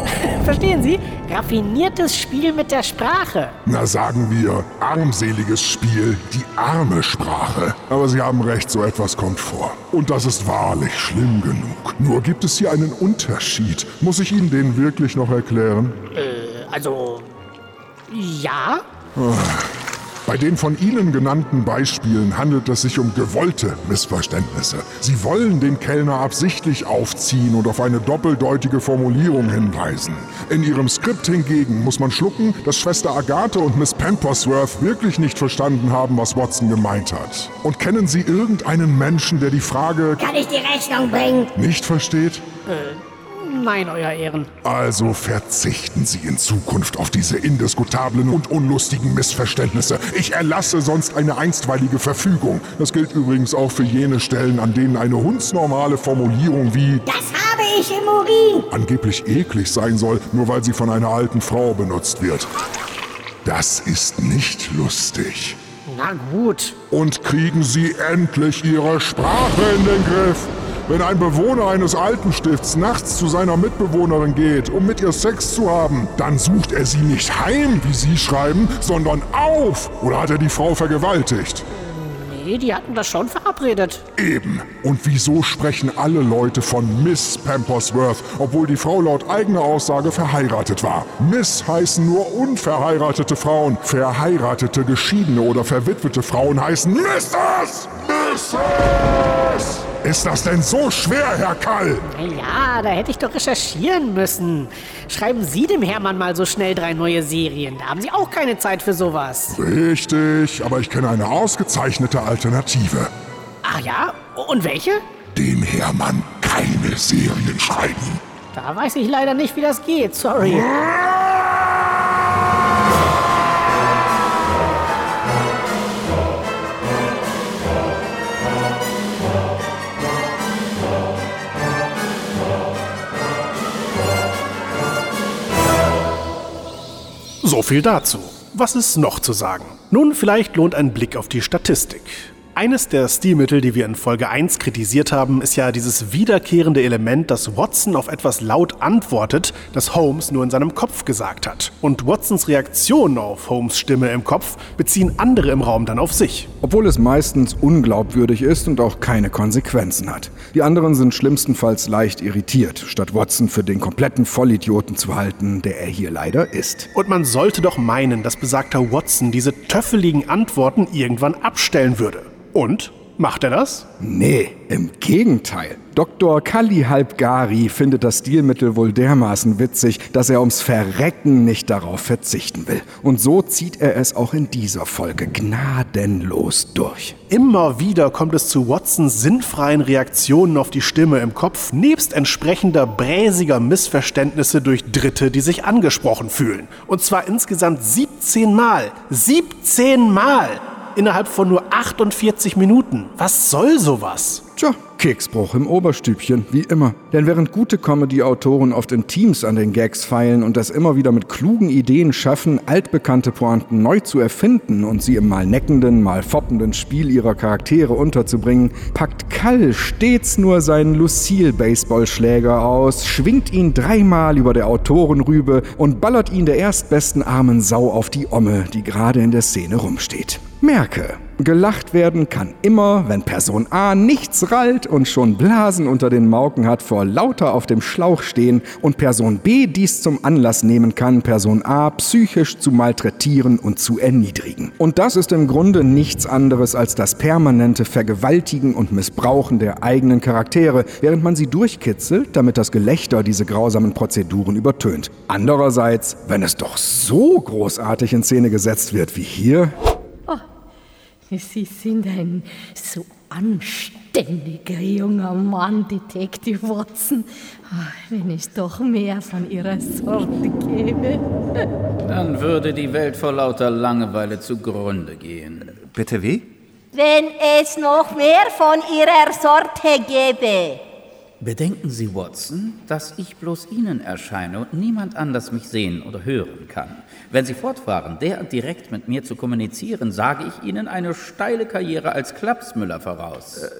verstehen Sie, raffiniertes Spiel mit der Sprache. Na sagen wir, armseliges Spiel, die arme Sprache. Aber Sie haben recht, so etwas kommt vor. Und das ist wahrlich schlimm genug. Nur gibt es hier einen Unterschied. Muss ich Ihnen den wirklich noch erklären? Also, ja, Bei den von Ihnen genannten Beispielen handelt es sich um gewollte Missverständnisse. Sie wollen den Kellner absichtlich aufziehen und auf eine doppeldeutige Formulierung hinweisen. In Ihrem Skript hingegen muss man schlucken, dass Schwester Agathe und Miss Pampersworth wirklich nicht verstanden haben, was Watson gemeint hat. Und kennen Sie irgendeinen Menschen, der die Frage Kann ich die Rechnung bringen? nicht versteht? Nein, Euer Ehren. Also verzichten Sie in Zukunft auf diese indiskutablen und unlustigen Missverständnisse. Ich erlasse sonst eine einstweilige Verfügung. Das gilt übrigens auch für jene Stellen, an denen eine hundsnormale Formulierung wie Das habe ich im Urin. angeblich eklig sein soll, nur weil sie von einer alten Frau benutzt wird. Das ist nicht lustig. Na gut. Und kriegen Sie endlich Ihre Sprache in den Griff. Wenn ein Bewohner eines Altenstifts nachts zu seiner Mitbewohnerin geht, um mit ihr Sex zu haben, dann sucht er sie nicht heim, wie Sie schreiben, sondern auf. Oder hat er die Frau vergewaltigt? Nee, die hatten das schon verabredet. Eben. Und wieso sprechen alle Leute von Miss Pampersworth, obwohl die Frau laut eigener Aussage verheiratet war? Miss heißen nur unverheiratete Frauen. Verheiratete, geschiedene oder verwitwete Frauen heißen Mrs. Mrs. Ist das denn so schwer, Herr Kall? Ja, da hätte ich doch recherchieren müssen. Schreiben Sie dem Hermann mal so schnell drei neue Serien. Da haben Sie auch keine Zeit für sowas. Richtig, aber ich kenne eine ausgezeichnete Alternative. Ach ja? Und welche? Dem Hermann keine Serien schreiben. Da weiß ich leider nicht, wie das geht. Sorry. So viel dazu. Was ist noch zu sagen? Nun, vielleicht lohnt ein Blick auf die Statistik. Eines der Stilmittel, die wir in Folge 1 kritisiert haben, ist ja dieses wiederkehrende Element, dass Watson auf etwas laut antwortet, das Holmes nur in seinem Kopf gesagt hat. Und Watsons Reaktionen auf Holmes Stimme im Kopf beziehen andere im Raum dann auf sich. Obwohl es meistens unglaubwürdig ist und auch keine Konsequenzen hat. Die anderen sind schlimmstenfalls leicht irritiert, statt Watson für den kompletten Vollidioten zu halten, der er hier leider ist. Und man sollte doch meinen, dass besagter Watson diese töffeligen Antworten irgendwann abstellen würde. Und? Macht er das? Nee, im Gegenteil. Dr. Kali Halbgari findet das Stilmittel wohl dermaßen witzig, dass er ums Verrecken nicht darauf verzichten will. Und so zieht er es auch in dieser Folge gnadenlos durch. Immer wieder kommt es zu Watsons sinnfreien Reaktionen auf die Stimme im Kopf, nebst entsprechender bräsiger Missverständnisse durch Dritte, die sich angesprochen fühlen. Und zwar insgesamt 17 Mal. 17 Mal! Innerhalb von nur 48 Minuten. Was soll sowas? Tja, Keksbruch im Oberstübchen, wie immer. Denn während gute Comedy-Autoren oft in Teams an den Gags feilen und das immer wieder mit klugen Ideen schaffen, altbekannte Pointen neu zu erfinden und sie im mal neckenden, mal foppenden Spiel ihrer Charaktere unterzubringen, packt Kall stets nur seinen Lucille-Baseballschläger aus, schwingt ihn dreimal über der Autorenrübe und ballert ihn der erstbesten armen Sau auf die Omme, die gerade in der Szene rumsteht. Merke, gelacht werden kann immer, wenn Person A nichts rallt und schon Blasen unter den Mauken hat vor lauter auf dem Schlauch stehen und Person B dies zum Anlass nehmen kann, Person A psychisch zu malträtieren und zu erniedrigen. Und das ist im Grunde nichts anderes als das permanente Vergewaltigen und Missbrauchen der eigenen Charaktere, während man sie durchkitzelt, damit das Gelächter diese grausamen Prozeduren übertönt. Andererseits, wenn es doch so großartig in Szene gesetzt wird wie hier, Sie sind ein so anständiger junger Mann, Detective Watson. Ah, Wenn ich doch mehr von Ihrer Sorte gäbe. Dann würde die Welt vor lauter Langeweile zugrunde gehen. Bitte wie? Wenn es noch mehr von Ihrer Sorte gäbe. Bedenken Sie, Watson, dass ich bloß Ihnen erscheine und niemand anders mich sehen oder hören kann. Wenn Sie fortfahren, derart direkt mit mir zu kommunizieren, sage ich Ihnen eine steile Karriere als Klapsmüller voraus.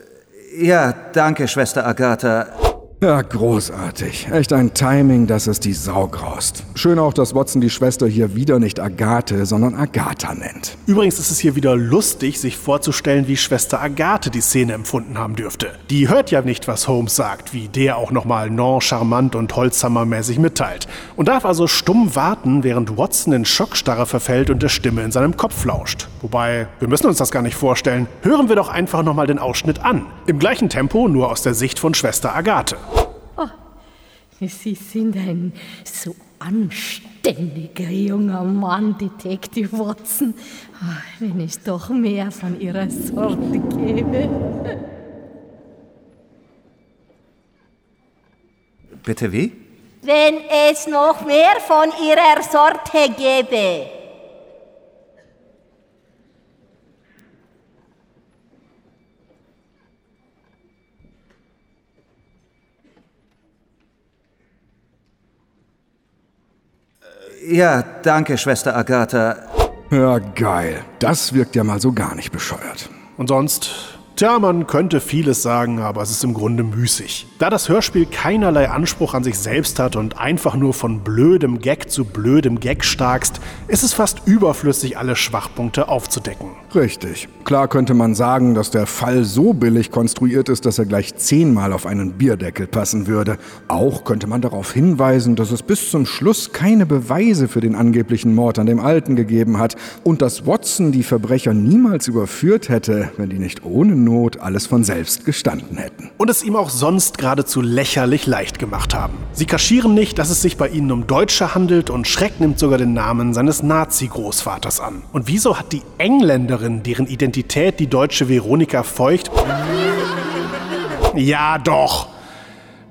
Ja, danke, Schwester Agatha. Ja, großartig. Echt ein Timing, dass es die Sau graust. Schön auch, dass Watson die Schwester hier wieder nicht Agathe, sondern Agatha nennt. Übrigens ist es hier wieder lustig, sich vorzustellen, wie Schwester Agathe die Szene empfunden haben dürfte. Die hört ja nicht, was Holmes sagt, wie der auch nochmal non-charmant und Holzhammermäßig mitteilt. Und darf also stumm warten, während Watson in Schockstarre verfällt und der Stimme in seinem Kopf lauscht. Wobei, wir müssen uns das gar nicht vorstellen. Hören wir doch einfach nochmal den Ausschnitt an. Im gleichen Tempo, nur aus der Sicht von Schwester Agathe. Sie sind ein so anständiger junger Mann, Detective Watson. Ah, Wenn ich doch mehr von Ihrer Sorte gäbe. Bitte wie? Wenn es noch mehr von Ihrer Sorte gäbe. Ja, danke, Schwester Agatha. Ja, geil. Das wirkt ja mal so gar nicht bescheuert. Und sonst, Tja, man könnte vieles sagen, aber es ist im Grunde müßig. Da das Hörspiel keinerlei Anspruch an sich selbst hat und einfach nur von blödem Gag zu blödem Gag starkst, ist es fast überflüssig, alle Schwachpunkte aufzudecken. Richtig. Klar könnte man sagen, dass der Fall so billig konstruiert ist, dass er gleich zehnmal auf einen Bierdeckel passen würde. Auch könnte man darauf hinweisen, dass es bis zum Schluss keine Beweise für den angeblichen Mord an dem Alten gegeben hat und dass Watson die Verbrecher niemals überführt hätte, wenn die nicht ohne Not alles von selbst gestanden hätten. Und es ihm auch sonst geradezu lächerlich leicht gemacht haben. Sie kaschieren nicht, dass es sich bei ihnen um Deutsche handelt und Schreck nimmt sogar den Namen seines Nazi-Großvaters an. Und wieso hat die Engländerin, deren Identität die deutsche Veronika Feucht... Ja, doch!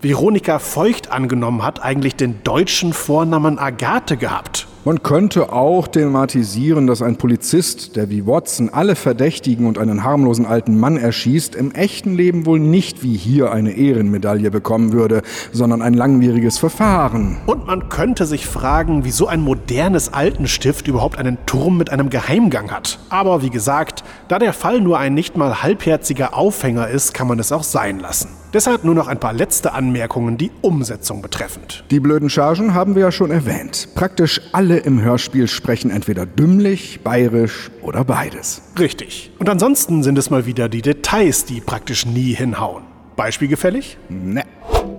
Veronika Feucht angenommen hat, eigentlich den deutschen Vornamen Agathe gehabt. Man könnte auch thematisieren, dass ein Polizist, der wie Watson alle Verdächtigen und einen harmlosen alten Mann erschießt, im echten Leben wohl nicht wie hier eine Ehrenmedaille bekommen würde, sondern ein langwieriges Verfahren. Und man könnte sich fragen, wieso ein modernes Altenstift überhaupt einen Turm mit einem Geheimgang hat. Aber wie gesagt, da der Fall nur ein nicht mal halbherziger Aufhänger ist, kann man es auch sein lassen. Deshalb nur noch ein paar letzte Anmerkungen, die Umsetzung betreffend. Die blöden Chargen haben wir ja schon erwähnt. Praktisch alle im Hörspiel sprechen entweder dümmlich, bayerisch oder beides. Richtig. Und ansonsten sind es mal wieder die Details, die praktisch nie hinhauen. Beispielgefällig? Ne.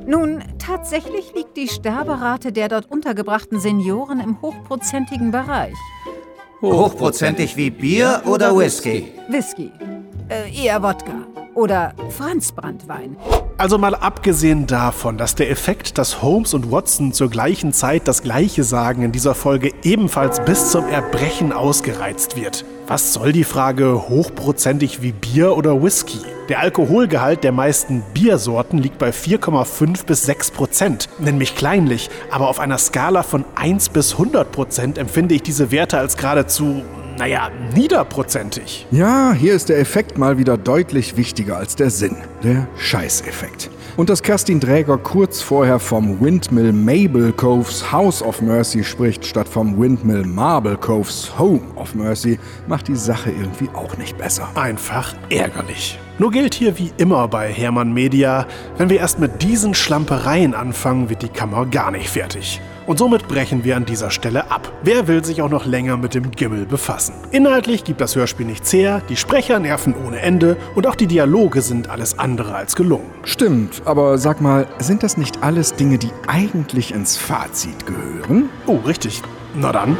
Nun, tatsächlich liegt die Sterberate der dort untergebrachten Senioren im hochprozentigen Bereich. Hochprozentig wie Bier oder Whisky? Whisky. Äh, eher Wodka. Oder Franzbranntwein. Also mal abgesehen davon, dass der Effekt, dass Holmes und Watson zur gleichen Zeit das Gleiche sagen, in dieser Folge ebenfalls bis zum Erbrechen ausgereizt wird. Was soll die Frage hochprozentig wie Bier oder Whisky? Der Alkoholgehalt der meisten Biersorten liegt bei 4,5 bis 6 Prozent. Nenn mich kleinlich, aber auf einer Skala von 1 bis 100 Prozent empfinde ich diese Werte als geradezu naja, niederprozentig. Ja, hier ist der Effekt mal wieder deutlich wichtiger als der Sinn. Der Scheißeffekt. Und dass Kerstin Dräger kurz vorher vom Windmill Mabel Coves House of Mercy spricht, statt vom Windmill Marble Coves Home of Mercy, macht die Sache irgendwie auch nicht besser. Einfach ärgerlich. Nur gilt hier wie immer bei Hermann Media, wenn wir erst mit diesen Schlampereien anfangen, wird die Kammer gar nicht fertig. Und somit brechen wir an dieser Stelle ab. Wer will sich auch noch länger mit dem Gimmel befassen? Inhaltlich gibt das Hörspiel nichts her, die Sprecher nerven ohne Ende und auch die Dialoge sind alles andere als gelungen. Stimmt, aber sag mal, sind das nicht alles Dinge, die eigentlich ins Fazit gehören? Oh, richtig. Na dann.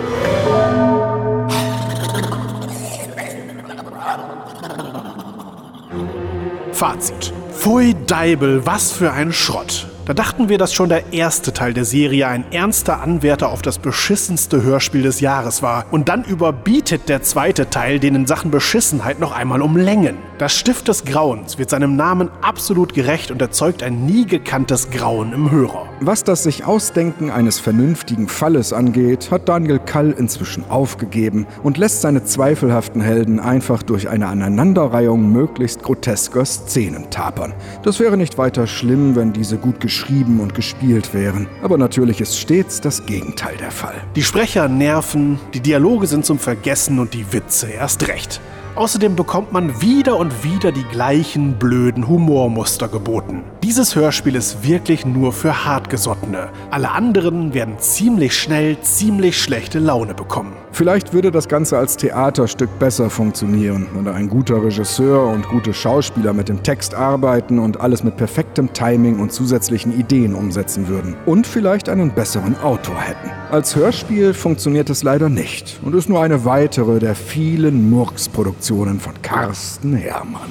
Fazit. Pfui Deibel, was für ein Schrott. Da dachten wir, dass schon der erste Teil der Serie ein ernster Anwärter auf das beschissenste Hörspiel des Jahres war. Und dann überbietet der zweite Teil den in Sachen Beschissenheit noch einmal um Längen. Das Stift des Grauens wird seinem Namen absolut gerecht und erzeugt ein nie gekanntes Grauen im Hörer. Was das sich Ausdenken eines vernünftigen Falles angeht, hat Daniel Kall inzwischen aufgegeben und lässt seine zweifelhaften Helden einfach durch eine Aneinanderreihung möglichst grotesker Szenen tapern. Das wäre nicht weiter schlimm, wenn diese gut geschrieben und gespielt wären. Aber natürlich ist stets das Gegenteil der Fall. Die Sprecher nerven, die Dialoge sind zum Vergessen und die Witze erst recht. Außerdem bekommt man wieder und wieder die gleichen blöden Humormuster geboten. Dieses Hörspiel ist wirklich nur für Hartgesottene. Alle anderen werden ziemlich schnell ziemlich schlechte Laune bekommen. Vielleicht würde das Ganze als Theaterstück besser funktionieren, wenn ein guter Regisseur und gute Schauspieler mit dem Text arbeiten und alles mit perfektem Timing und zusätzlichen Ideen umsetzen würden. Und vielleicht einen besseren Autor hätten. Als Hörspiel funktioniert es leider nicht und ist nur eine weitere der vielen Murks-Produktionen von Carsten Herrmann.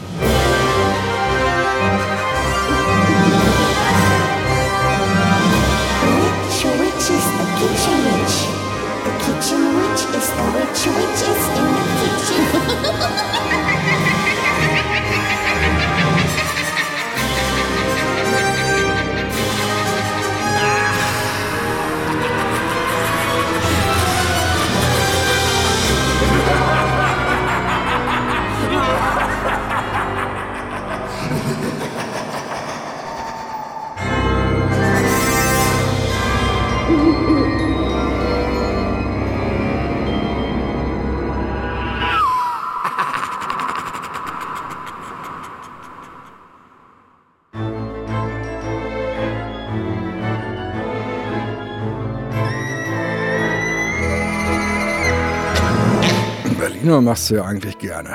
Ja, machst du ja eigentlich gerne.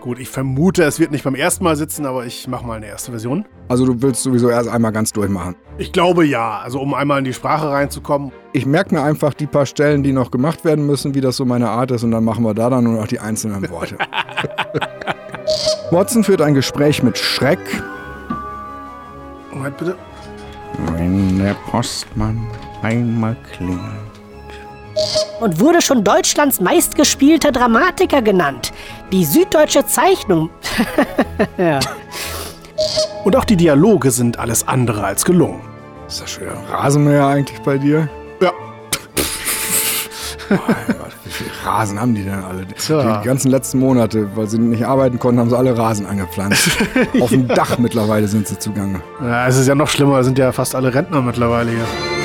Gut, ich vermute, es wird nicht beim ersten Mal sitzen, aber ich mache mal eine erste Version. Also du willst sowieso erst einmal ganz durchmachen. Ich glaube ja, also um einmal in die Sprache reinzukommen. Ich merke mir einfach die paar Stellen, die noch gemacht werden müssen, wie das so meine Art ist, und dann machen wir da dann nur noch die einzelnen Worte. Watson führt ein Gespräch mit Schreck. Moment bitte. Wenn der Postmann einmal klingelt. Und wurde schon Deutschlands meistgespielter Dramatiker genannt. Die süddeutsche Zeichnung. ja. Und auch die Dialoge sind alles andere als gelungen. Ist das ein Rasenmäher eigentlich bei dir? Ja. Oh mein Gott, wie viel Rasen haben die denn alle? Tja. Die ganzen letzten Monate, weil sie nicht arbeiten konnten, haben sie alle Rasen angepflanzt. Auf dem Dach mittlerweile sind sie zugange. ja. Es ist ja noch schlimmer, es sind ja fast alle Rentner mittlerweile hier.